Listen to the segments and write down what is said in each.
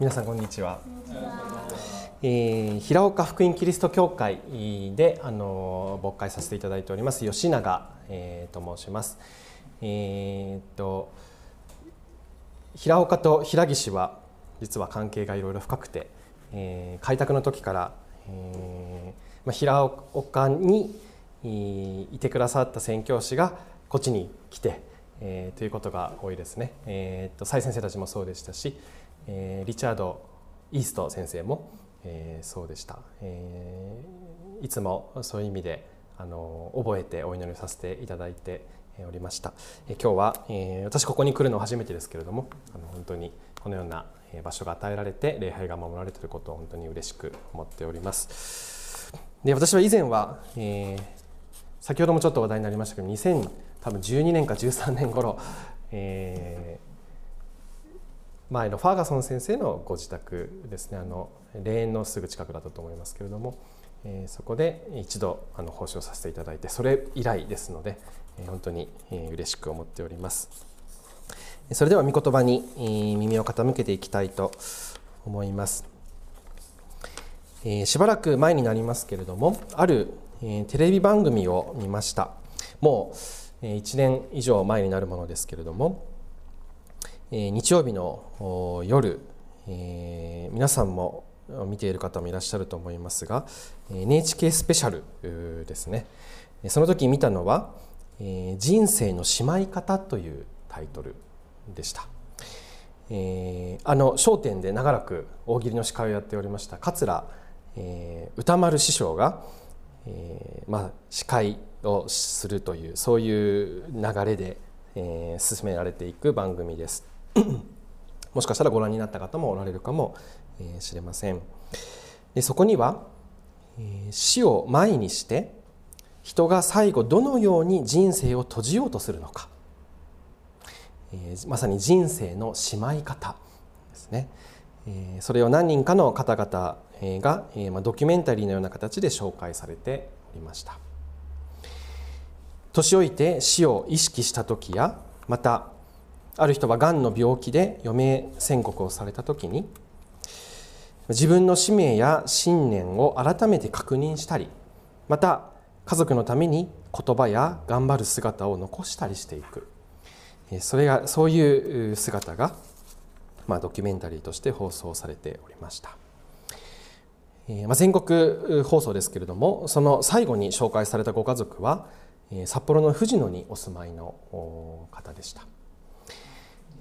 皆さんこんにちは。えー、平岡福音キリスト教会であの牧会させていただいております吉永、えー、と申します。えー、と平岡と平岸は実は関係がいろいろ深くて、えー、開拓の時から、えーまあ、平岡にいてくださった宣教師がこっちに来て、えー、ということが多いですね。えー、と蔡先生たちもそうでしたし、えー、リチャード・イースト先生も、えー、そうでした、えー、いつもそういう意味であの覚えてお祈りさせていただいておりました、え、今日は、え、私ここに来るの初めてですけれどもあの本当にこのような場所が与えられて礼拝が守られていることを本当に嬉しく思っております。で私は以前は、え、先ほどもちょっと話題になりましたけど2012年か13年頃、えー、前のファーガソン先生のご自宅ですね。あの霊園のすぐ近くだったと思いますけれども、えー、そこで一度あの奉仕をさせていただいてそれ以来ですので、えー、本当に、えー、嬉しく思っております。それでは御言葉に、えー、耳を傾けていきたいと思います、えー、しばらく前になりますけれどもある、えー、テレビ番組を見ました。もう1年以上前になるものですけれども日曜日の夜、えー、皆さんも見ている方もいらっしゃると思いますが NHK スペシャルですねその時見たのは「人生のしまい方」というタイトルでした。えー、あの『笑点』で長らく大喜利の司会をやっておりました桂、えー、歌丸師匠が、えーまあ、司会をするというそういう流れで、えー、進められていく番組です。もしかしたらご覧になった方もおられるかもしれません。でそこには死を前にして人が最後どのように人生を閉じようとするのか。まさに人生のしまい方ですね。それを何人かの方々がドキュメンタリーのような形で紹介されておりました。年老いて死を意識した時やまたある人はがんの病気で余命宣告をされた時に自分の使命や信念を改めて確認したりまた家族のために言葉や頑張る姿を残したりしていく。それがそういう姿が、まあ、ドキュメンタリーとして放送されておりました、えまあ、全国放送ですけれどもその最後に紹介されたご家族は札幌の藤野にお住まいの方でした。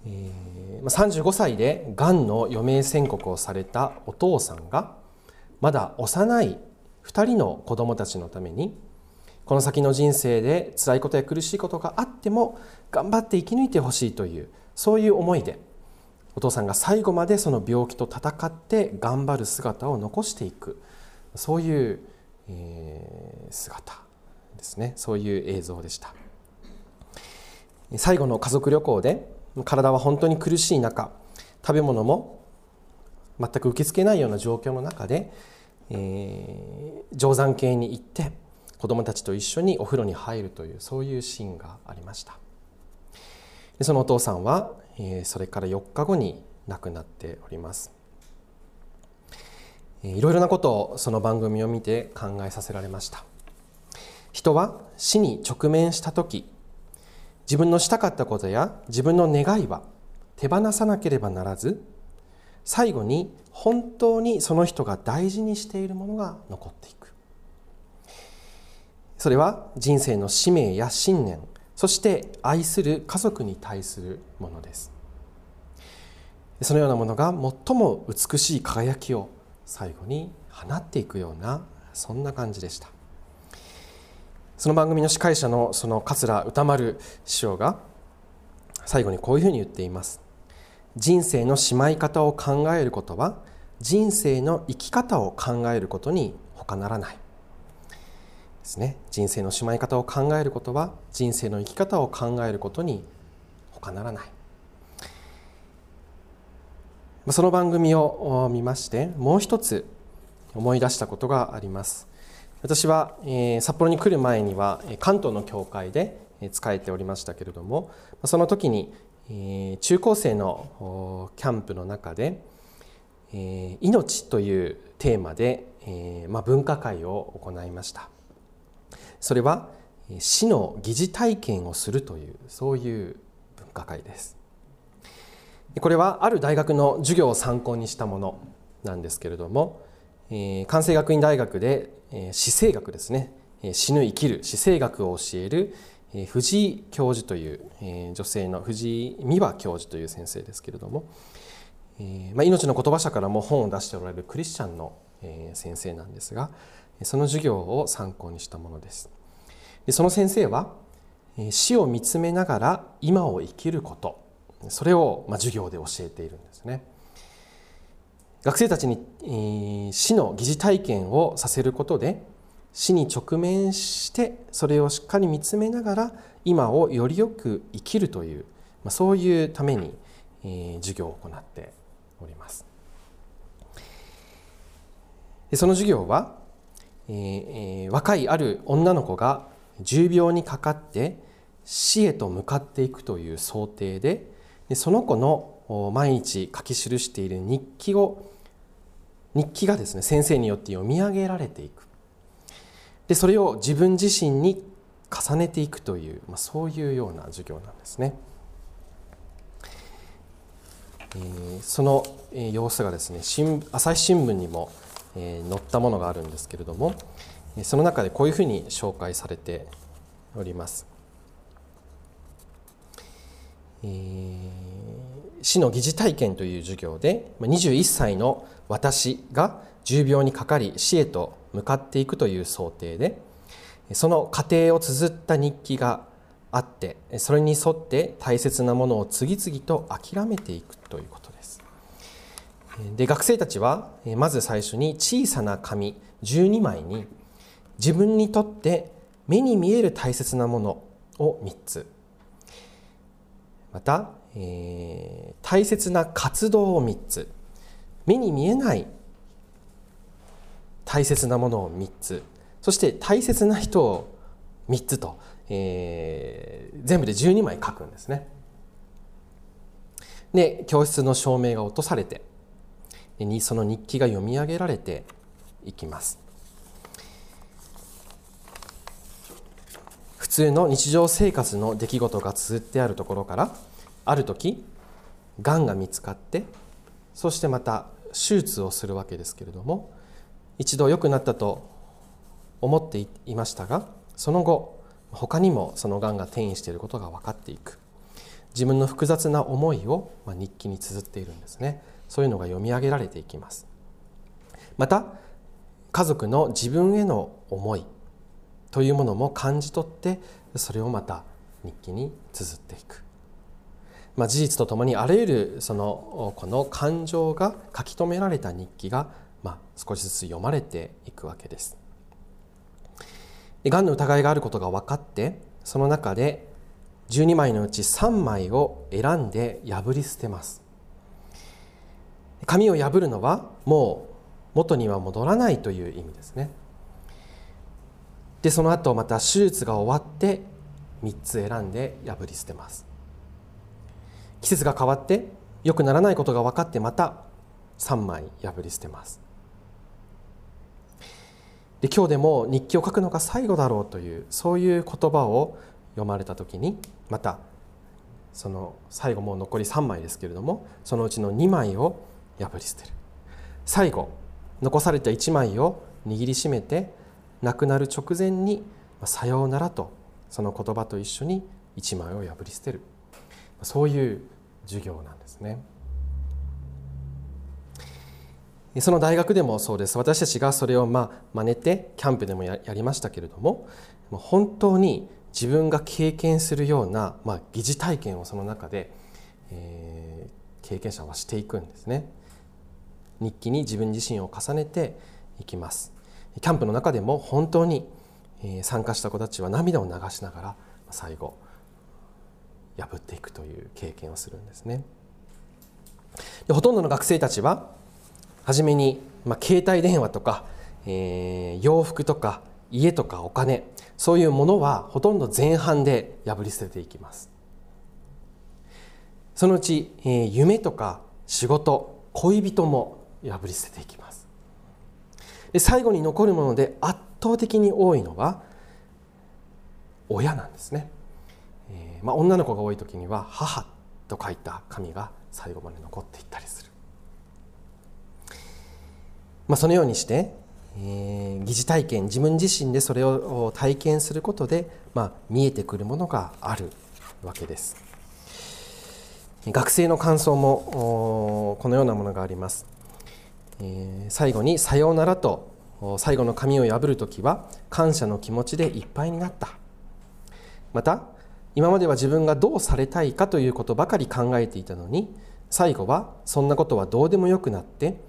えー、35歳でがんの余命宣告をされたお父さんがまだ幼い2人の子供たちのためにこの先の人生で辛いことや苦しいことがあっても頑張って生き抜いてほしいというそういう思いでお父さんが最後までその病気と闘って頑張る姿を残していくそういう、えー、姿ですね。そういう映像でした。最後の家族旅行で体は本当に苦しい中食べ物も全く受け付けないような状況の中で、えー、定山渓に行って子どもたちと一緒にお風呂に入るというそういうシーンがありました。でそのお父さんは、えー、それから4日後に亡くなっております。いろいろなことをその番組を見て考えさせられました。人は死に直面した時自分のしたかったことや自分の願いは手放さなければならず最後に本当にその人が大事にしているものが残っていく。それは人生の使命や信念そして愛する家族に対するものです。そのようなものが最も美しい輝きを最後に放っていくようなそんな感じでした。その番組の司会者のその桂歌丸師匠が最後にこういうふうに言っています。人生のしまい方を考えることは人生の生き方を考えることに他ならない。ですね。人生のしまい方を考えることは人生の生き方を考えることに他ならない。その番組を見ましてもう一つ思い出したことがあります。私は、え札幌に来る前には関東の教会で仕えておりましたけれどもその時に、え中高生のキャンプの中でえー、命というテーマで、えーまあ、文化会を行いました。それは死の疑似体験をするというそういう文化会です。これはある大学の授業を参考にしたものなんですけれども、えー、関西学院大学で、えー、死生学ですね。死ぬ生きる死生学を教える藤井教授という女性の藤井美和教授という先生ですけれども、えーまあ、命の言葉社からも本を出しておられるクリスチャンの、えー、先生なんですがその授業を参考にしたものです。でその先生は死を見つめながら今を生きることそれを、まあ、授業で教えているんですね。学生たちに、えー、死の疑似体験をさせることで死に直面してそれをしっかり見つめながら今をよりよく生きるという、まあ、そういうために、えー、授業を行っております。その授業は、えー、若いある女の子が重病にかかって死へと向かっていくという想定でその子の毎日書き記している日記を日記がですね先生によって読み上げられていくでそれを自分自身に重ねていくという、まあ、そういうような授業なんですね。えー、その様子がですね新朝日新聞にも、えー、載ったものがあるんですけれどもその中でこういうふうに紹介されております。えー、死の疑似体験という授業で21歳の私が重病にかかり死へと向かっていくという想定でその過程を綴った日記があってそれに沿って大切なものを次々と諦めていくということです。で学生たちはまず最初に小さな紙12枚に自分にとって目に見える大切なものを3つ。また、えー、大切な活動を3つ目に見えない大切なものを3つそして大切な人を3つと、えー、全部で12枚書くんですね。で教室の照明が落とされてその日記が読み上げられていきます。普通の日常生活の出来事が綴ってあるところからある時がんが見つかってそしてまた手術をするわけですけれども一度良くなったと思っていましたがその後他にもそのがんが転移していることが分かっていく。自分の複雑な思いを日記に綴っているんですね。そういうのが読み上げられていきます。また家族の自分への思いというものも感じ取ってそれをまた日記に綴っていく、まあ、事実とともにあらゆるそのこの感情が書き留められた日記がまあ、少しずつ読まれていくわけです。がんの疑いがあることが分かってその中で12枚のうち3枚を選んで破り捨てます。紙を破るのはもう元には戻らないという意味ですね。でその後また手術が終わって3つ選んで破り捨てます。季節が変わって良くならないことが分かってまた3枚破り捨てます。で今日でも日記を書くのが最後だろうというそういう言葉を読まれた時にまたその最後もう残り3枚ですけれどもそのうちの2枚を破り捨てる。最後残された1枚を握りしめて亡くなる直前に「さようなら」とその言葉と一緒に1枚を破り捨てる。そういう授業なんですね。その大学でもそうです。私たちがそれをまあ真似てキャンプでもやりましたけれども本当に自分が経験するような、まあ、疑似体験をその中で、えー、経験者はしていくんですね。日記に自分自身を重ねていきます。キャンプの中でも本当に参加した子たちは涙を流しながら最後破っていくという経験をするんですね。でほとんどの学生たちは初めに、まあ、携帯電話とか、えー、洋服とか家とかお金そういうものはほとんど前半で破り捨てていきます。そのうち、えー、夢とか仕事恋人も破り捨てていきます。で最後に残るもので圧倒的に多いのは親なんですね、えー、まあ、女の子が多い時には「母」と書いた紙が最後まで残っていったりする、まあ、そのようにして、えー、疑似体験自分自身でそれを体験することで、まあ、見えてくるものがあるわけです。学生の感想もこのようなものがあります、えー、最後に「さようなら」と最後の紙を破る時は感謝の気持ちでいっぱいになった。また今までは自分がどうされたいかということばかり考えていたのに最後はそんなことはどうでもよくなって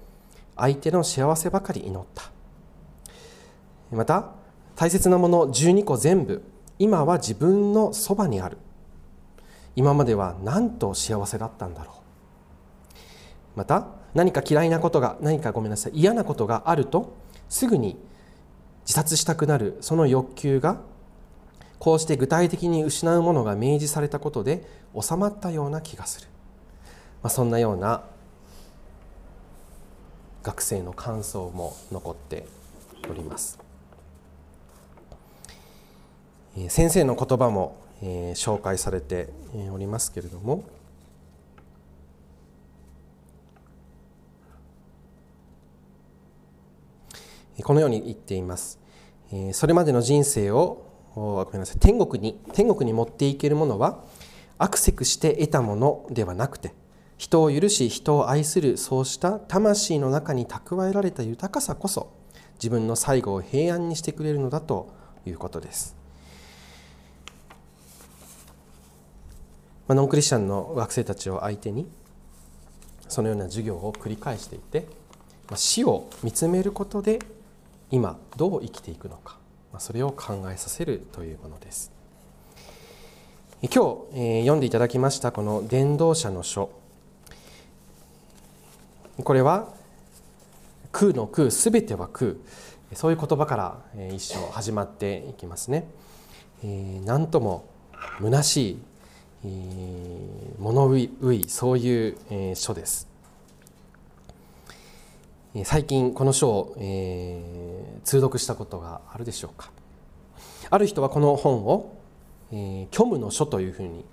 相手の幸せばかり祈った。また大切なもの12個全部今は自分のそばにある。今まではなんと幸せだったんだろう。また何か嫌いなことが何かごめんなさい嫌なことがあるとすぐに自殺したくなるその欲求がこうして具体的に失うものが明示されたことで収まったような気がする、まあ、そんなような学生の感想も残っております。え先生の言葉もえ紹介されておりますけれどもこのように言っていますそれまでの人生をごめんなさい天国に天国に持っていけるものはアクセクして得たものではなくて人を許し人を愛するそうした魂の中に蓄えられた豊かさこそ自分の最後を平安にしてくれるのだということです。まあ、ノンクリスチャンの学生たちを相手にそのような授業を繰り返していて、まあ、死を見つめることで今どう生きていくのか。それを考えさせるというものです。今日、読んでいただきましたこの伝道者の書。これは空の空すべては空。そういう言葉から一章始まっていきますね。何とも虚しい物憂いそういう書です。最近この書を、えー、通読したことがあるでしょうか？ある人はこの本を、えー、虚無の書というふうに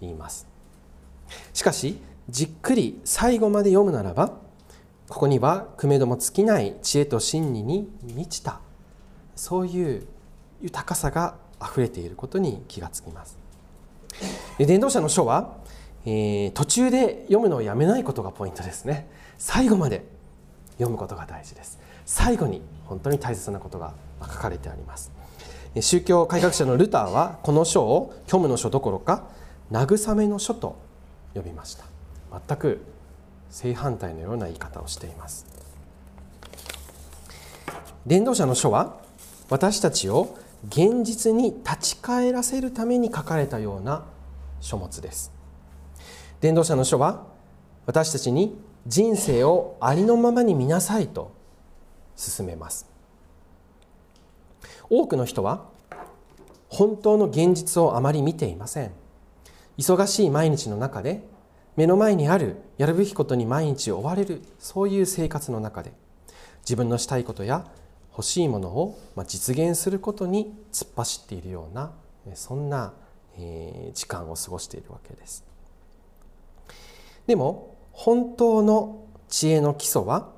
言います。しかしじっくり最後まで読むならばここにはくめども尽きない知恵と真理に満ちた。そういう豊かさがあふれていることに気がつきます。伝道者の書は、えー、途中で読むのをやめないことがポイントですね。最後まで読むことが大事です。最後に本当に大切なことが書かれてあります。宗教改革者のルターはこの書を虚無の書どころか慰めの書と呼びました。全く正反対のような言い方をしています。伝道者の書は私たちを現実に立ち返らせるために書かれたような書物です。伝道者の書は私たちに人生をありのままに見なさいと勧めます。多くの人は本当の現実をあまり見ていません。忙しい毎日の中で目の前にあるやるべきことに毎日追われるそういう生活の中で自分のしたいことや欲しいものを実現することに突っ走っているようなそんな時間を過ごしているわけです。でも本当の知恵の基礎は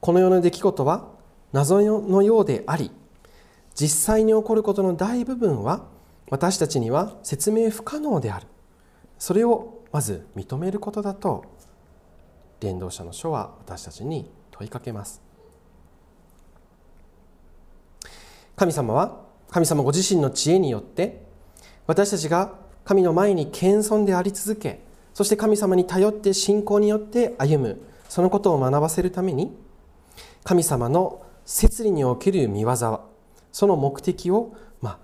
この世の出来事は謎のようであり実際に起こることの大部分は私たちには説明不可能である。それをまず認めることだと伝道者の書は私たちに問いかけます。神様は神様ご自身の知恵によって私たちが神の前に謙遜であり続けそして神様に頼って信仰によって歩む。そのことを学ばせるために神様の摂理における見業その目的を、ま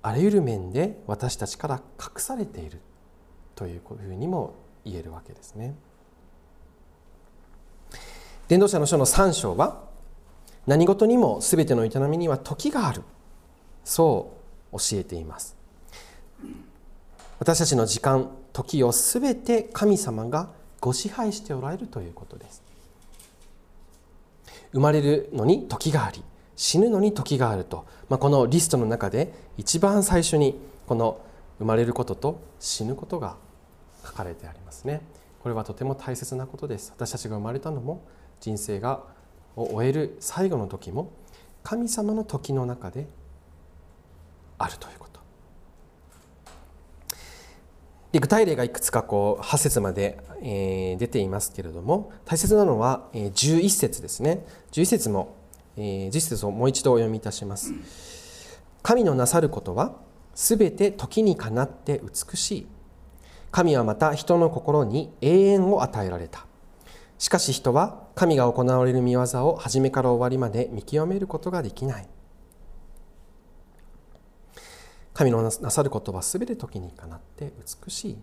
あ、あらゆる面で私たちから隠されている。というふうにも言えるわけですね。伝道者の書の3章は何事にも全ての営みには時がある。そう教えています。私たちの時間時を全て神様がご支配しておられるということです。生まれるのに時があり死ぬのに時があると、まあ、このリストの中で一番最初にこの生まれることと死ぬことが書かれてありますね。これはとても大切なことです。私たちが生まれたのも人生がを終える最後の時も神様の時の中であるということ。で具体例がいくつかこう8節まで、えー、出ていますけれども大切なのは、えー、11節ですね。11節も、えー、11節をもう一度お読みいたします。神のなさることはすべて時にかなって美しい。神はまた人の心に永遠を与えられた。しかし人は神が行われる見業を初めから終わりまで見極めることができない。神のなさることはすべて時にかなって美しい。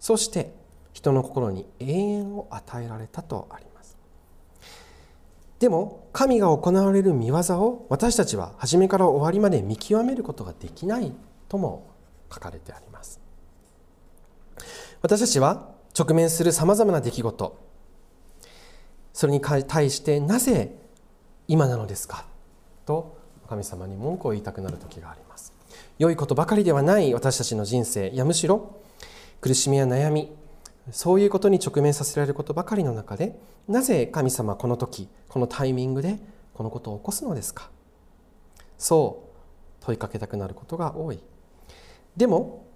そして人の心に永遠を与えられたとあります。でも神が行われる見業を私たちは初めから終わりまで見極めることができないとも書かれてあります。私たちは直面するさまざまな出来事。それに対してなぜ今なのですかと神様に文句を言いたくなる時があります。良いことばかりではない私たちの人生。いやむしろ苦しみや悩みそういうことに直面させられることばかりの中でなぜ神様この時このタイミングでこのことを起こすのですか？そう問いかけたくなることが多い。でも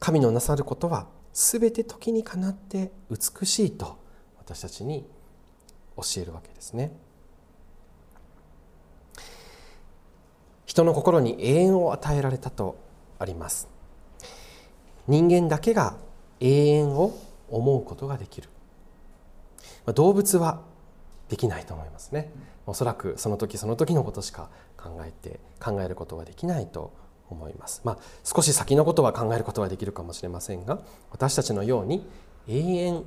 神のなさることは全て時にかなって美しいと私たちに教えるわけですね。人の心に永遠を与えられたとあります。人間だけが永遠を思うことができる。動物はできないと思いますね。おそらくその時その時のことしか考えて考えることができないと思います。まあ少し先のことは考えることはできるかもしれませんが私たちのように永遠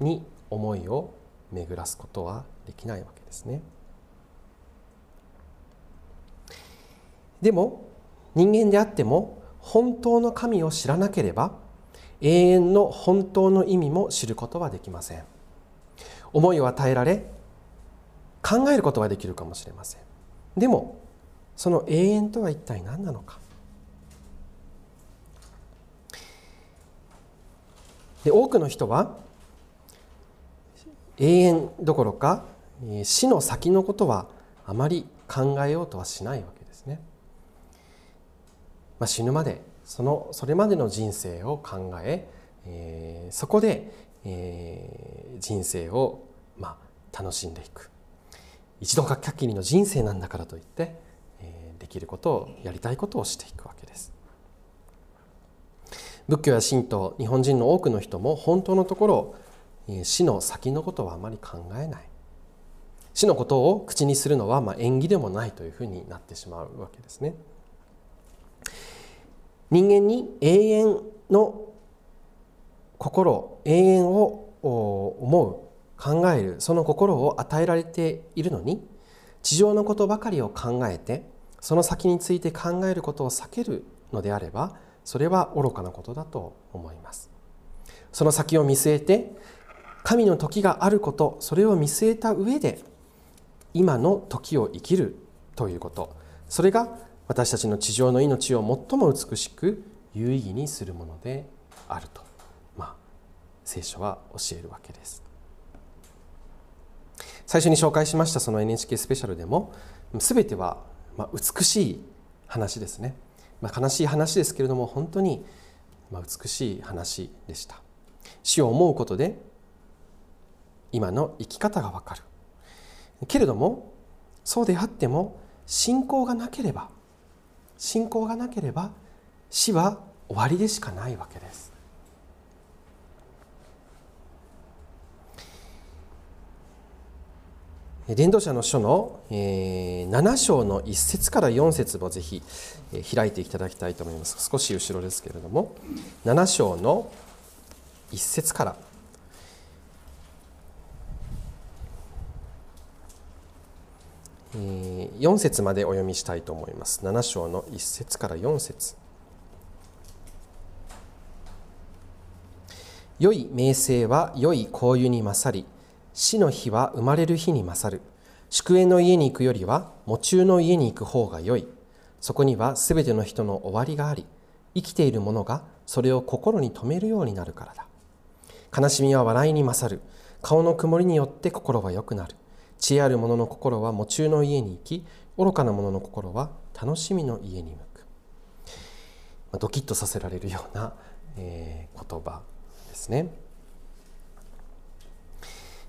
に思いを巡らすことはできないわけですね。でも人間であっても本当の神を知らなければ永遠の本当の意味も知ることはできません。思いを与えられ考えることはできるかもしれません。でもその永遠とは一体何なのか。で多くの人は永遠どころか死の先のことはあまり考えようとはしないわけです。まあ、死ぬまでそのそれまでの人生を考ええー、そこで、えー、人生を、まあ、楽しんでいく。一度限りの人生なんだからといって、えー、できることをやりたいことをしていくわけです。仏教や神道日本人の多くの人も本当のところえ死の先のことはあまり考えない。死のことを口にするのはまあ縁起でもないというふうになってしまうわけですね。人間に永遠の心永遠を思う考えるその心を与えられているのに地上のことばかりを考えてその先について考えることを避けるのであればそれは愚かなことだと思います。その先を見据えて神の時があることそれを見据えた上で今の時を生きるということ。それが私たちの地上の命を最も美しく有意義にするものであると、まあ、聖書は教えるわけです。最初に紹介しましたその NHK スペシャルでも全てはま美しい話ですね、まあ、悲しい話ですけれども本当にま美しい話でした。死を思うことで今の生き方がわかる。けれどもそうであっても信仰がなければ信仰がなければ死は終わりでしかないわけです。伝道者の書の7章の1節から4節をぜひ開いていただきたいと思います。少し後ろですけれども7章の1節から4節までお読みしたいと思います。7章の1節から4節。良い名声は良い香油に勝り死の日は生まれる日に勝る。宿営の家に行くよりは喪中の家に行く方が良い。そこにはすべての人の終わりがあり生きている者がそれを心に留めるようになるからだ。悲しみは笑いに勝る。顔の曇りによって心は良くなる。知恵ある者の心は喪中の家に行き愚かな者の心は楽しみの家に向く、まあ、ドキッとさせられるような、えー、言葉ですね、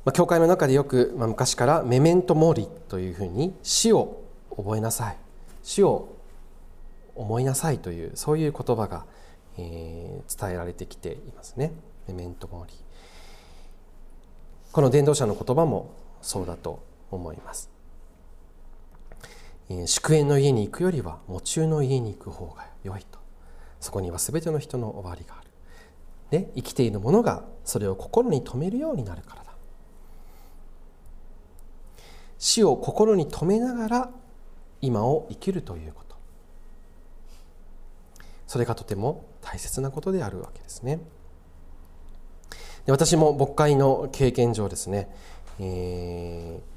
まあ、教会の中でよく、まあ、昔からメメントモーリというふうに死を覚えなさい。死を思いなさいというそういう言葉が、えー、伝えられてきていますね。メメントモーリ。この伝道者の言葉もそうだと思います。祝宴の家に行くよりは喪中の家に行く方が良いと。そこには全ての人の終わりがある、ね、生きている者がそれを心に留めるようになるからだ。死を心に留めながら今を生きるということ。それがとても大切なことであるわけですね。で私も牧会の経験上ですね、えー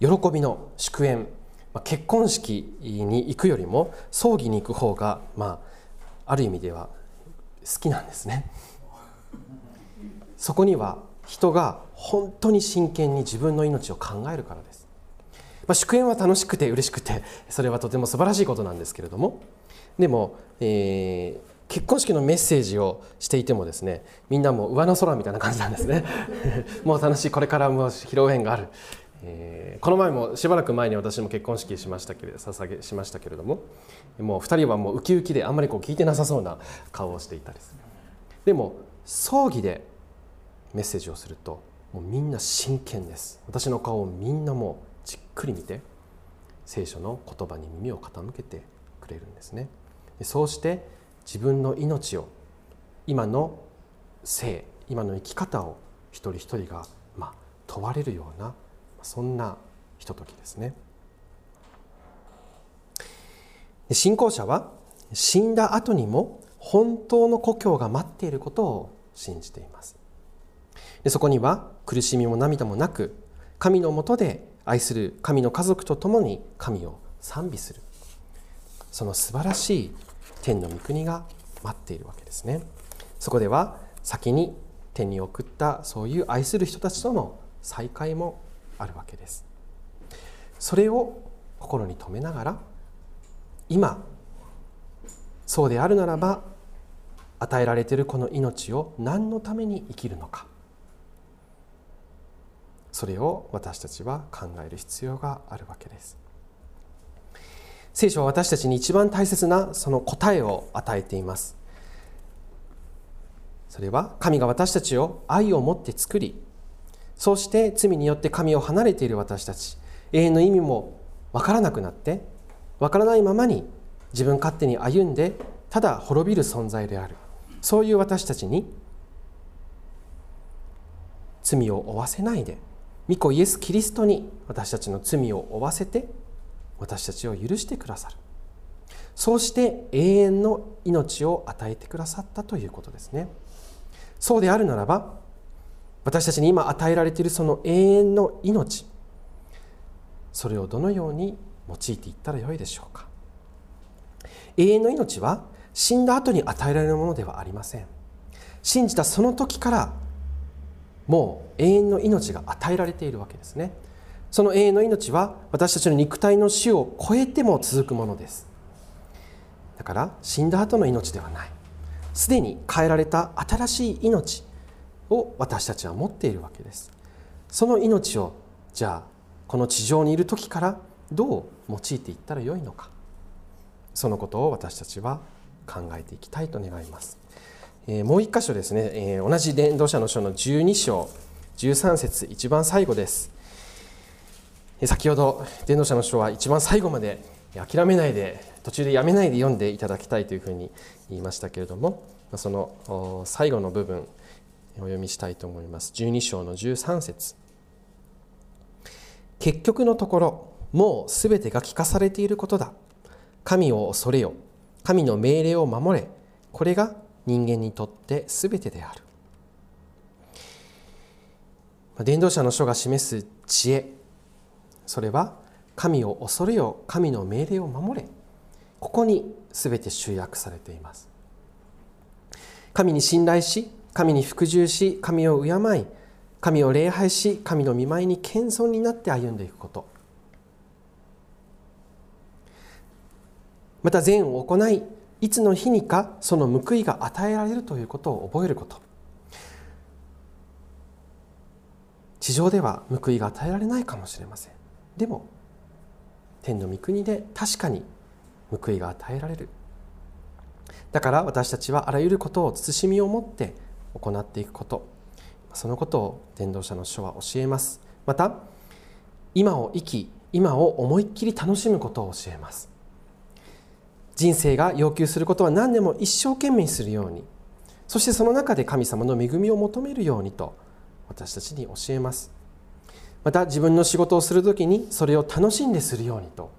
喜びの祝宴。結婚式に行くよりも葬儀に行く方が、まあ、ある意味では好きなんですね。そこには人が本当に真剣に自分の命を考えるからです、まあ、祝宴は楽しくて嬉しくてそれはとても素晴らしいことなんですけれども。でも、えー、結婚式のメッセージをしていてもですねみんなも上の空みたいな感じなんですね。もう楽しいこれからも披露宴がある。えー、この前もしばらく前に私も結婚式しましたけれ捧げしましたけれどももう2人はもうウキウキであんまりこう聞いてなさそうな顔をしていたりする。でも葬儀でメッセージをするともうみんな真剣です。私の顔をみんなもうじっくり見て聖書の言葉に耳を傾けてくれるんですね。そうして自分の命を今の生今の生き方を一人一人がまあ問われるようなそんなひとときですね。信仰者は死んだ後にも本当の故郷が待っていることを信じています。でそこには苦しみも涙もなく神のもとで愛する神の家族と共に神を賛美する。その素晴らしい天の御国が待っているわけですね。そこでは先に天に送ったそういう愛する人たちとの再会もあるわけです。それを心に留めながら今そうであるならば与えられているこの命を何のために生きるのか。それを私たちは考える必要があるわけです。聖書は私たちに一番大切なその答えを与えています。それは神が私たちを愛を持って作りそうして罪によって神を離れている私たち永遠の意味も分からなくなって分からないままに自分勝手に歩んでただ滅びる存在である。そういう私たちに罪を負わせないで御子イエス・キリストに私たちの罪を負わせて私たちを許してくださる。そうして永遠の命を与えてくださったということですね。そうであるならば私たちに今与えられているその永遠の命それをどのように用いていったらよいでしょうか。永遠の命は死んだ後に与えられるものではありません。信じたその時からもう永遠の命が与えられているわけですね。その永遠の命は私たちの肉体の死を超えても続くものです。だから死んだ後の命ではない。すでに変えられた新しい命を私たちは持っているわけです。その命をじゃあこの地上にいる時からどう用いていったらよいのか。そのことを私たちは考えていきたいと願います、えー、もう一箇所ですね、えー、同じ伝道者の書の12章13節一番最後です。先ほど伝道者の書は一番最後まで諦めないで途中でやめないで読んでいただきたいというふうに言いましたけれどもその最後の部分お読みしたいと思います。12章の13節。結局のところもうすべてが聞かされていることだ。神を恐れよ。神の命令を守れ。これが人間にとってすべてである。伝道者の書が示す知恵。それは神を恐れよ神の命令を守れ。ここに全て集約されています。神に信頼し神に服従し神を敬い神を礼拝し神の見舞いに謙遜になって歩んでいくこと。また善を行いいつの日にかその報いが与えられるということを覚えること。地上では報いが与えられないかもしれません。でも天の御国で確かに報いが与えられる。だから私たちはあらゆることを慎みを持って行っていくこと。そのことを伝道者の書は教えます。また今を生き今を思いっきり楽しむことを教えます。人生が要求することは何でも一生懸命するように。そしてその中で神様の恵みを求めるようにと私たちに教えます。また自分の仕事をする時にそれを楽しんでするようにと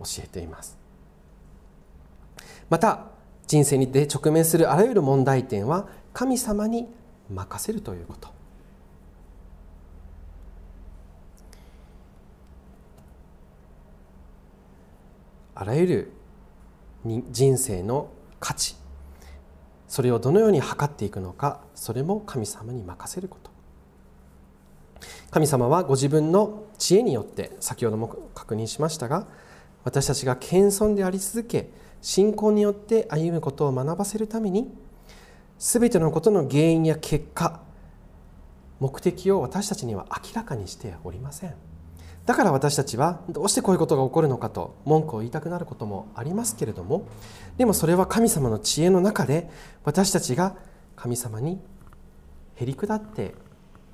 教えています。また人生にで直面するあらゆる問題点は神様に任せるということ。あらゆる人生の価値それをどのように測っていくのかそれも神様に任せること。神様はご自分の知恵によって先ほども確認しましたが私たちが謙遜であり続け信仰によって歩むことを学ばせるために全てのことの原因や結果目的を私たちには明らかにしておりません。だから私たちはどうしてこういうことが起こるのかと文句を言いたくなることもありますけれどもでもそれは神様の知恵の中で私たちが神様にへり下って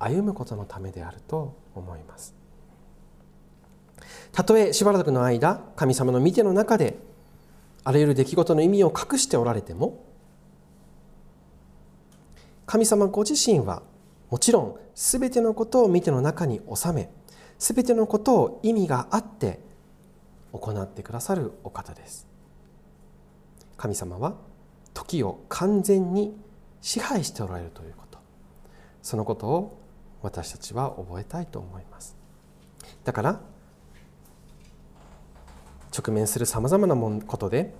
歩むことのためであると思います。たとえしばらくの間神様の見ての中であらゆる出来事の意味を隠しておられても神様ご自身はもちろん全てのことを見ての中に収め全てのことを意味があって行ってくださるお方です。神様は時を完全に支配しておられるということ。そのことを私たちは覚えたいと思います。だから直面するさまざまなことで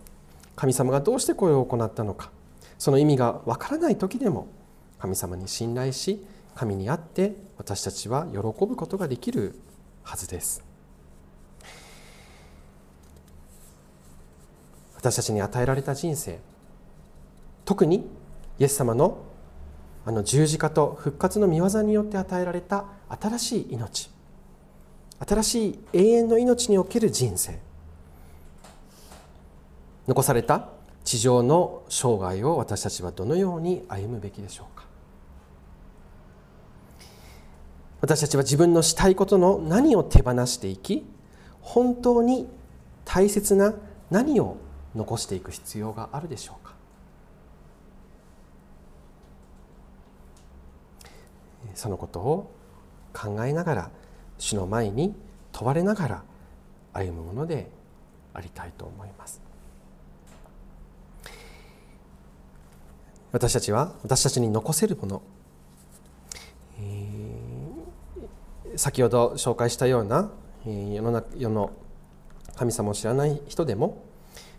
神様がどうしてこれを行ったのかその意味がわからない時でも神様に信頼し神にあって私たちは喜ぶことができるはずです。私たちに与えられた人生特にイエス様のあの十字架と復活の御業によって与えられた新しい命。新しい永遠の命における人生。残された地上の生涯を私たちはどのように歩むべきでしょうか。私たちは自分のしたいことの何を手放していき本当に大切な何を残していく必要があるでしょうか。そのことを考えながら主の前に問われながら歩むものでありたいと思います。私たちは私たちに残せるもの、えー、先ほど紹介したような、えー、世の中世の神様を知らない人でも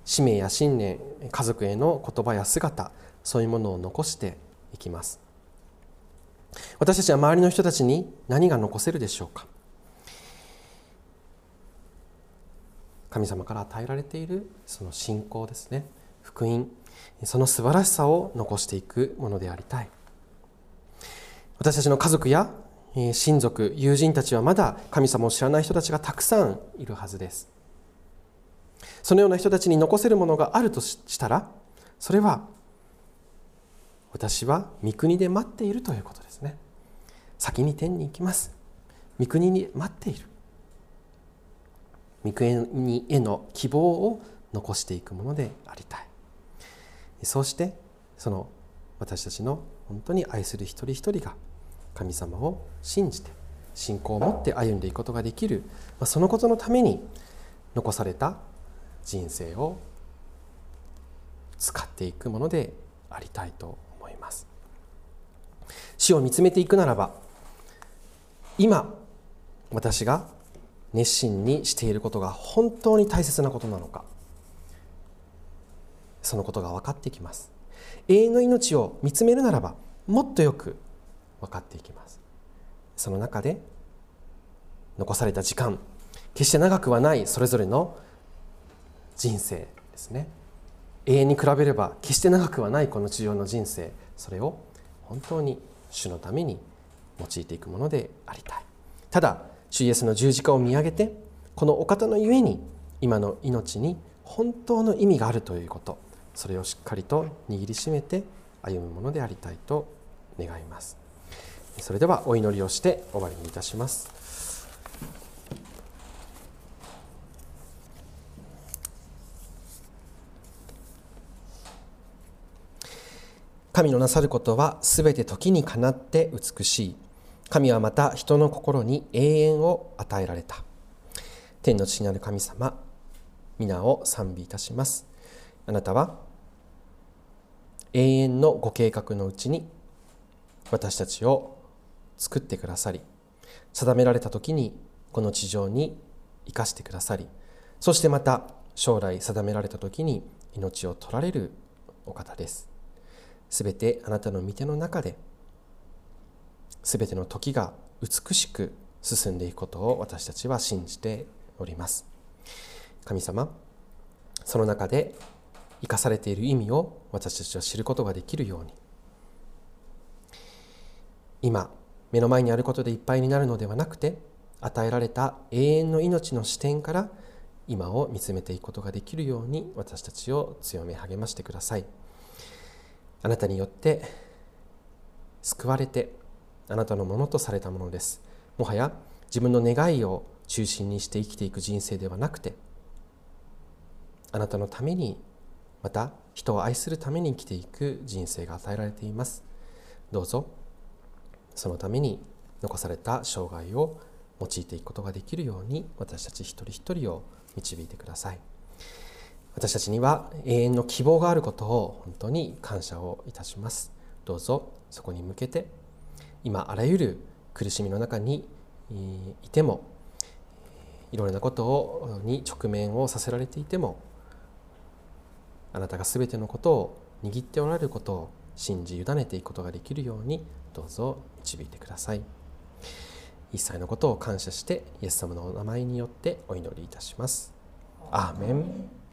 使命や信念家族への言葉や姿そういうものを残していきます。私たちは周りの人たちに何が残せるでしょうか？神様から与えられているその信仰ですね。福音その素晴らしさを残していくものでありたい。私たちの家族や親族友人たちはまだ神様を知らない人たちがたくさんいるはずです。そのような人たちに残せるものがあるとしたらそれは私は御国で待っているということですね。先に天に行きます。御国に待っている。御国への希望を残していくものでありたい。そうしてその私たちの本当に愛する一人一人が神様を信じて信仰を持って歩んでいくことができる。そのことのために残された人生を使っていくものでありたいと思います死を見つめていくならば今私が熱心にしていることが本当に大切なことなのかそのことが分かってきます。永遠の命を見つめるならばもっとよく分かっていきます。その中で残された時間決して長くはないそれぞれの人生ですね。永遠に比べれば決して長くはないこの地上の人生それを本当に主のために用いていくものでありたい。ただ主イエスの十字架を見上げてこのお方のゆえに今の命に本当の意味があるということそれをしっかりと握りしめて歩むものでありたいと願います。それではお祈りをして終わりにいたします。神のなさることはすべて時にかなって美しい。神はまた人の心に永遠を与えられた。天の父なる神様皆を賛美いたします。あなたは永遠のご計画のうちに私たちを作ってくださり定められた時にこの地上に生かしてくださりそしてまた将来定められた時に命を取られるお方です。すべてあなたの御手の中ですべての時が美しく進んでいくことを私たちは信じております神様その中で生かされている意味を私たちは知ることができるように今目の前にあることでいっぱいになるのではなくて与えられた永遠の命の視点から今を見つめていくことができるように私たちを強め励ましてください。あなたによって救われてあなたのものとされたものですもはや自分の願いを中心にして生きていく人生ではなくてあなたのためにまた人を愛するために生きていく人生が与えられていますどうぞそのために残された生涯を用いていくことができるように私たち一人一人を導いてください。私たちには永遠の希望があることを本当に感謝をいたします。どうぞそこに向けて今あらゆる苦しみの中にいてもいろいろなことをに直面をさせられていてもあなたが全てのことを握っておられることを信じ委ねていくことができるようにどうぞ導いてください。一切のことを感謝してイエス様のお名前によってお祈りいたします。アーメン。